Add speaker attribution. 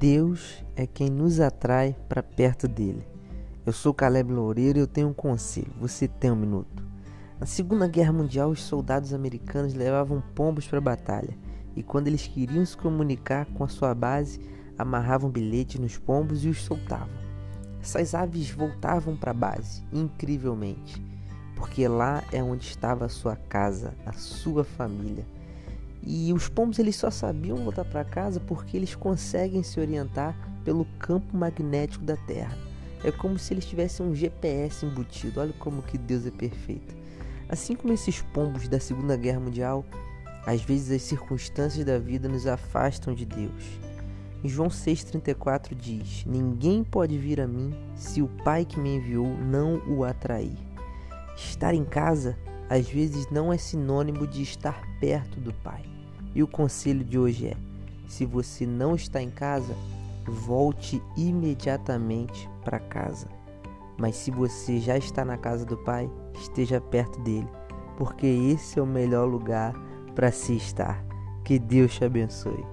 Speaker 1: Deus é quem nos atrai para perto dele. Eu sou Caleb Loureiro e eu tenho um conselho. Você tem um minuto. Na Segunda Guerra Mundial, os soldados americanos levavam pombos para a batalha e, quando eles queriam se comunicar com a sua base, amarravam bilhetes nos pombos e os soltavam. Essas aves voltavam para a base, incrivelmente, porque lá é onde estava a sua casa, a sua família. E os pombos eles só sabiam voltar para casa porque eles conseguem se orientar pelo campo magnético da Terra. É como se eles tivessem um GPS embutido. Olha como que Deus é perfeito. Assim como esses pombos da Segunda Guerra Mundial, às vezes as circunstâncias da vida nos afastam de Deus. Em João 6,34 diz: Ninguém pode vir a mim se o Pai que me enviou não o atrair. Estar em casa às vezes não é sinônimo de estar perto do Pai. E o conselho de hoje é: se você não está em casa, volte imediatamente para casa. Mas se você já está na casa do Pai, esteja perto dele, porque esse é o melhor lugar para se estar. Que Deus te abençoe.